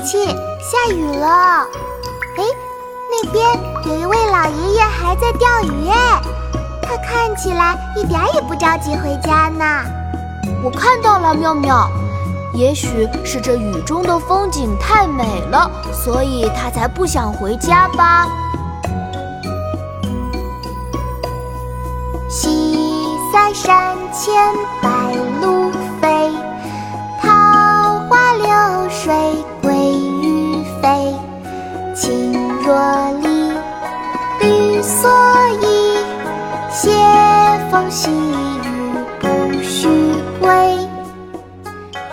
琪，下雨了。哎，那边有一位老爷爷还在钓鱼哎，他看起来一点也不着急回家呢。我看到了，妙妙，也许是这雨中的风景太美了，所以他才不想回家吧。西塞山千白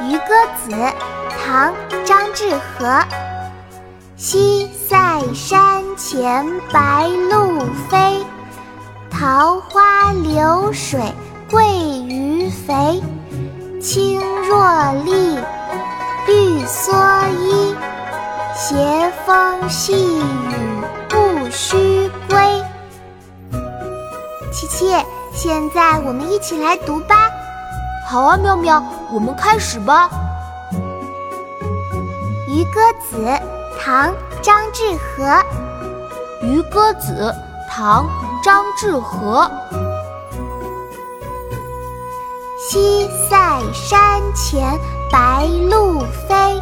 渔歌子》唐·张志和。西塞山前白鹭飞。桃花流水鳜鱼肥，青箬笠，绿蓑衣，斜风细雨不须归。琪琪，现在我们一起来读吧。好啊，妙妙，我们开始吧。《渔歌子》唐·张志和。《渔歌子》唐。张志和，西塞山前白鹭飞，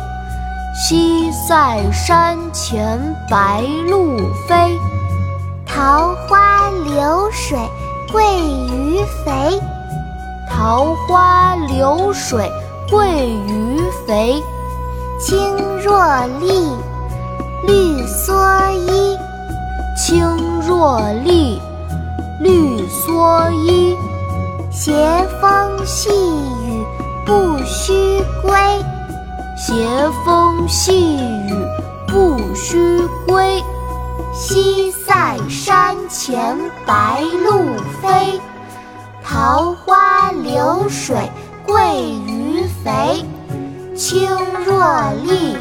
西塞山前白鹭飞。桃花流水鳜鱼肥，桃花流水鳜鱼肥。青箬笠，绿蓑衣，青箬笠。绿蓑衣，斜风细雨不须归。斜风细雨不须归。西塞山前白鹭飞，桃花流水鳜鱼肥。青箬笠，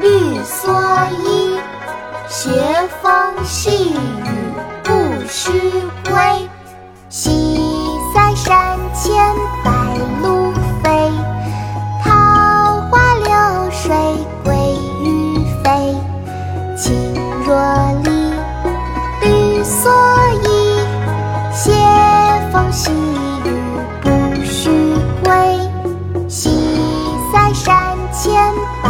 绿蓑衣，斜风细雨山